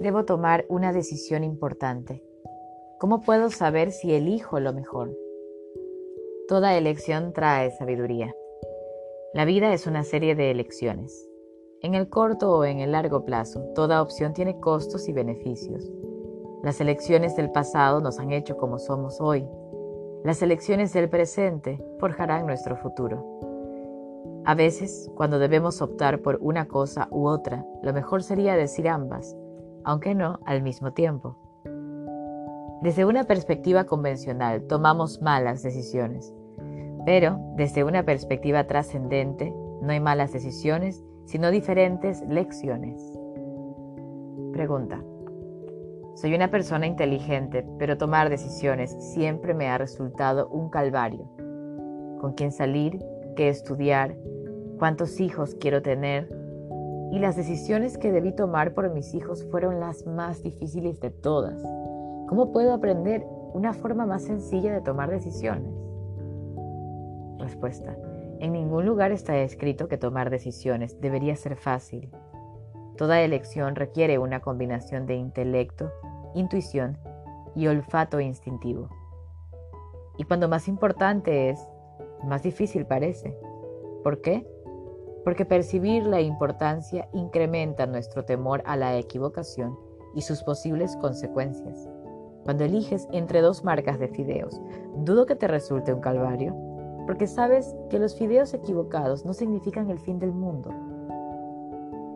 Debo tomar una decisión importante. ¿Cómo puedo saber si elijo lo mejor? Toda elección trae sabiduría. La vida es una serie de elecciones. En el corto o en el largo plazo, toda opción tiene costos y beneficios. Las elecciones del pasado nos han hecho como somos hoy. Las elecciones del presente forjarán nuestro futuro. A veces, cuando debemos optar por una cosa u otra, lo mejor sería decir ambas, aunque no al mismo tiempo. Desde una perspectiva convencional tomamos malas decisiones, pero desde una perspectiva trascendente no hay malas decisiones, sino diferentes lecciones. Pregunta. Soy una persona inteligente, pero tomar decisiones siempre me ha resultado un calvario. ¿Con quién salir? ¿Qué estudiar? ¿Cuántos hijos quiero tener? Y las decisiones que debí tomar por mis hijos fueron las más difíciles de todas. ¿Cómo puedo aprender una forma más sencilla de tomar decisiones? Respuesta. En ningún lugar está escrito que tomar decisiones debería ser fácil. Toda elección requiere una combinación de intelecto, intuición y olfato instintivo. Y cuando más importante es, más difícil parece. ¿Por qué? Porque percibir la importancia incrementa nuestro temor a la equivocación y sus posibles consecuencias. Cuando eliges entre dos marcas de fideos, dudo que te resulte un calvario, porque sabes que los fideos equivocados no significan el fin del mundo.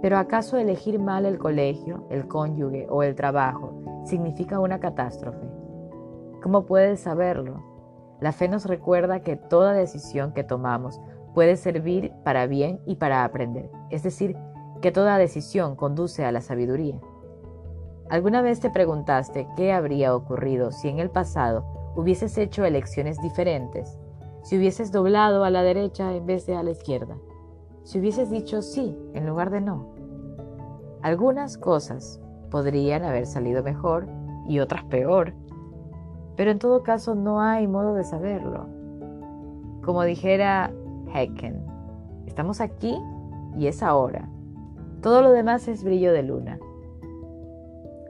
Pero ¿acaso elegir mal el colegio, el cónyuge o el trabajo significa una catástrofe? ¿Cómo puedes saberlo? La fe nos recuerda que toda decisión que tomamos puede servir para bien y para aprender, es decir, que toda decisión conduce a la sabiduría. ¿Alguna vez te preguntaste qué habría ocurrido si en el pasado hubieses hecho elecciones diferentes? Si hubieses doblado a la derecha en vez de a la izquierda? Si hubieses dicho sí en lugar de no? Algunas cosas podrían haber salido mejor y otras peor, pero en todo caso no hay modo de saberlo. Como dijera Hecken. Estamos aquí y es ahora. Todo lo demás es brillo de luna.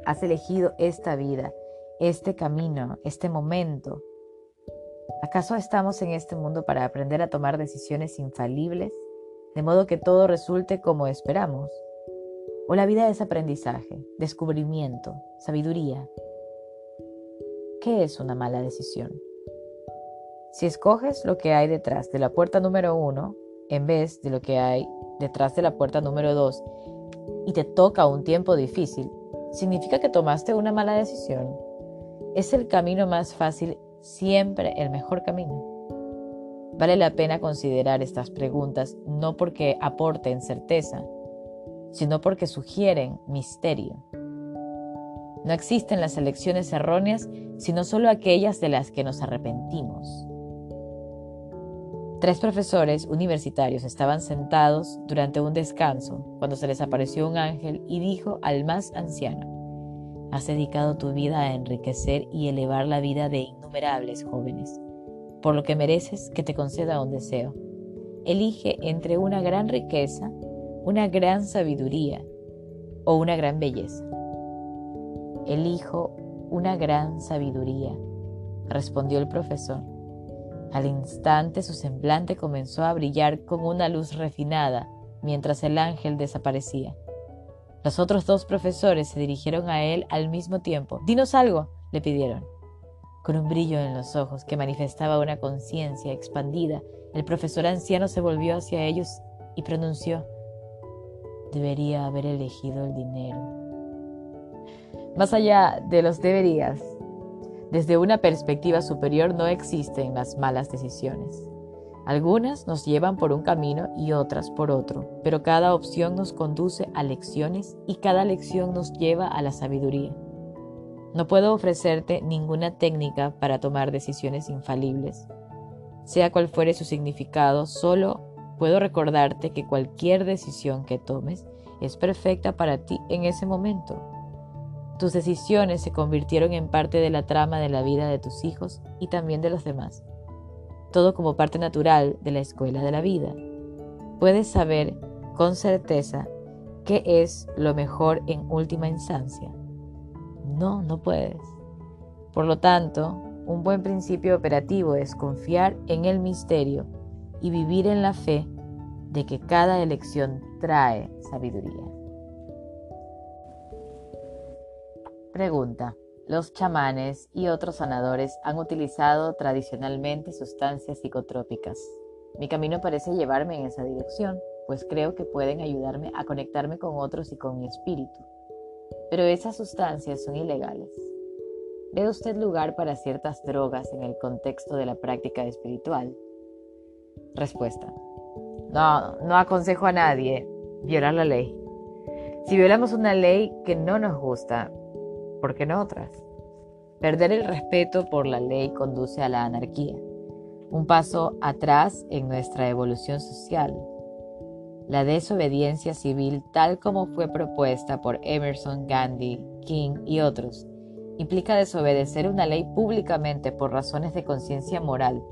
Has elegido esta vida, este camino, este momento. ¿Acaso estamos en este mundo para aprender a tomar decisiones infalibles, de modo que todo resulte como esperamos? ¿O la vida es aprendizaje, descubrimiento, sabiduría? ¿Qué es una mala decisión? Si escoges lo que hay detrás de la puerta número uno en vez de lo que hay detrás de la puerta número dos y te toca un tiempo difícil, significa que tomaste una mala decisión. Es el camino más fácil, siempre el mejor camino. Vale la pena considerar estas preguntas no porque aporten certeza, sino porque sugieren misterio. No existen las elecciones erróneas, sino solo aquellas de las que nos arrepentimos. Tres profesores universitarios estaban sentados durante un descanso cuando se les apareció un ángel y dijo al más anciano, Has dedicado tu vida a enriquecer y elevar la vida de innumerables jóvenes, por lo que mereces que te conceda un deseo. Elige entre una gran riqueza, una gran sabiduría o una gran belleza. Elijo una gran sabiduría, respondió el profesor. Al instante su semblante comenzó a brillar con una luz refinada mientras el ángel desaparecía. Los otros dos profesores se dirigieron a él al mismo tiempo. Dinos algo, le pidieron. Con un brillo en los ojos que manifestaba una conciencia expandida, el profesor anciano se volvió hacia ellos y pronunció, debería haber elegido el dinero. Más allá de los deberías, desde una perspectiva superior no existen las malas decisiones. Algunas nos llevan por un camino y otras por otro, pero cada opción nos conduce a lecciones y cada lección nos lleva a la sabiduría. No puedo ofrecerte ninguna técnica para tomar decisiones infalibles. Sea cual fuere su significado, solo puedo recordarte que cualquier decisión que tomes es perfecta para ti en ese momento tus decisiones se convirtieron en parte de la trama de la vida de tus hijos y también de los demás. Todo como parte natural de la escuela de la vida. Puedes saber con certeza qué es lo mejor en última instancia. No, no puedes. Por lo tanto, un buen principio operativo es confiar en el misterio y vivir en la fe de que cada elección trae sabiduría. Pregunta. Los chamanes y otros sanadores han utilizado tradicionalmente sustancias psicotrópicas. Mi camino parece llevarme en esa dirección, pues creo que pueden ayudarme a conectarme con otros y con mi espíritu. Pero esas sustancias son ilegales. ¿Ve usted lugar para ciertas drogas en el contexto de la práctica espiritual? Respuesta. No, no aconsejo a nadie violar la ley. Si violamos una ley que no nos gusta, ¿por qué no otras? Perder el respeto por la ley conduce a la anarquía, un paso atrás en nuestra evolución social. La desobediencia civil, tal como fue propuesta por Emerson, Gandhi, King y otros, implica desobedecer una ley públicamente por razones de conciencia moral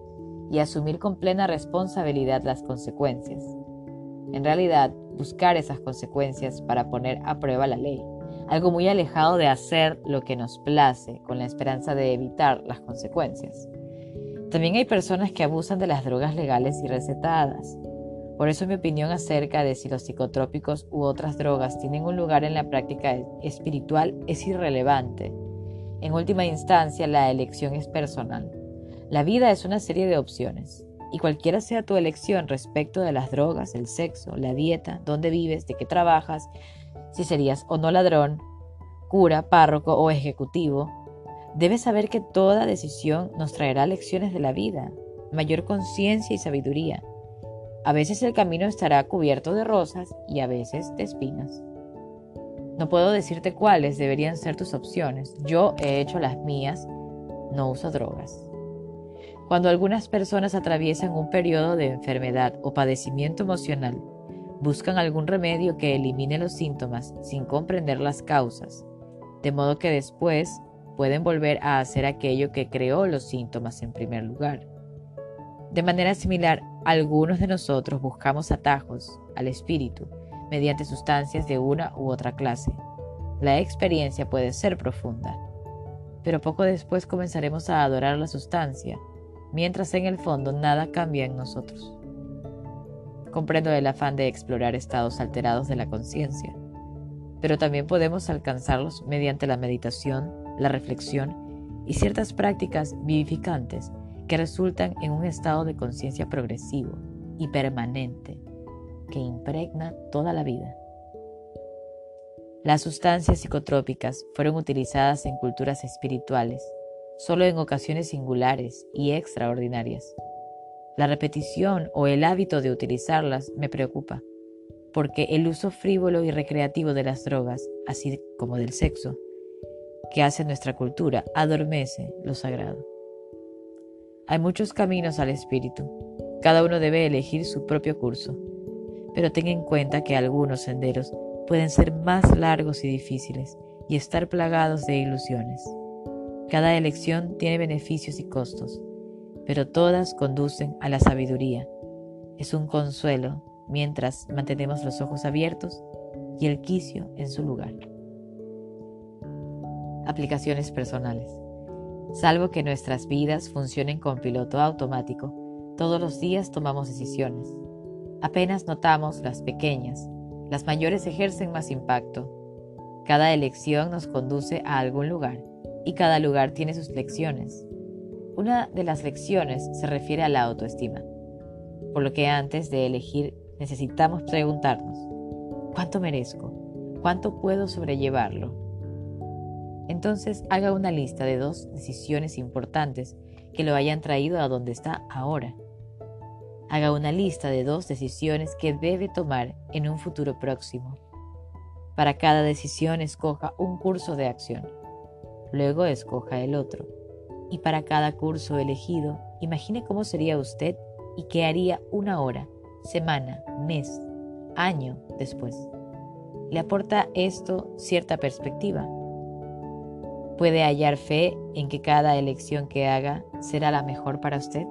y asumir con plena responsabilidad las consecuencias. En realidad, buscar esas consecuencias para poner a prueba la ley algo muy alejado de hacer lo que nos place con la esperanza de evitar las consecuencias. También hay personas que abusan de las drogas legales y recetadas. Por eso mi opinión acerca de si los psicotrópicos u otras drogas tienen un lugar en la práctica espiritual es irrelevante. En última instancia, la elección es personal. La vida es una serie de opciones, y cualquiera sea tu elección respecto de las drogas, el sexo, la dieta, dónde vives, de qué trabajas, si serías o no ladrón, cura, párroco o ejecutivo, debes saber que toda decisión nos traerá lecciones de la vida, mayor conciencia y sabiduría. A veces el camino estará cubierto de rosas y a veces de espinas. No puedo decirte cuáles deberían ser tus opciones. Yo he hecho las mías. No uso drogas. Cuando algunas personas atraviesan un periodo de enfermedad o padecimiento emocional, buscan algún remedio que elimine los síntomas sin comprender las causas, de modo que después pueden volver a hacer aquello que creó los síntomas en primer lugar. De manera similar, algunos de nosotros buscamos atajos al espíritu mediante sustancias de una u otra clase. La experiencia puede ser profunda, pero poco después comenzaremos a adorar la sustancia, mientras en el fondo nada cambia en nosotros. Comprendo el afán de explorar estados alterados de la conciencia, pero también podemos alcanzarlos mediante la meditación, la reflexión y ciertas prácticas vivificantes que resultan en un estado de conciencia progresivo y permanente que impregna toda la vida. Las sustancias psicotrópicas fueron utilizadas en culturas espirituales solo en ocasiones singulares y extraordinarias. La repetición o el hábito de utilizarlas me preocupa, porque el uso frívolo y recreativo de las drogas, así como del sexo, que hace nuestra cultura, adormece lo sagrado. Hay muchos caminos al espíritu, cada uno debe elegir su propio curso, pero ten en cuenta que algunos senderos pueden ser más largos y difíciles y estar plagados de ilusiones. Cada elección tiene beneficios y costos, pero todas conducen a la sabiduría. Es un consuelo mientras mantenemos los ojos abiertos y el quicio en su lugar. Aplicaciones personales. Salvo que nuestras vidas funcionen con piloto automático, todos los días tomamos decisiones. Apenas notamos las pequeñas, las mayores ejercen más impacto. Cada elección nos conduce a algún lugar y cada lugar tiene sus lecciones. Una de las lecciones se refiere a la autoestima, por lo que antes de elegir necesitamos preguntarnos, ¿cuánto merezco? ¿Cuánto puedo sobrellevarlo? Entonces haga una lista de dos decisiones importantes que lo hayan traído a donde está ahora. Haga una lista de dos decisiones que debe tomar en un futuro próximo. Para cada decisión escoja un curso de acción. Luego escoja el otro y para cada curso elegido, imagine cómo sería usted y qué haría una hora, semana, mes, año después. ¿Le aporta esto cierta perspectiva? ¿Puede hallar fe en que cada elección que haga será la mejor para usted?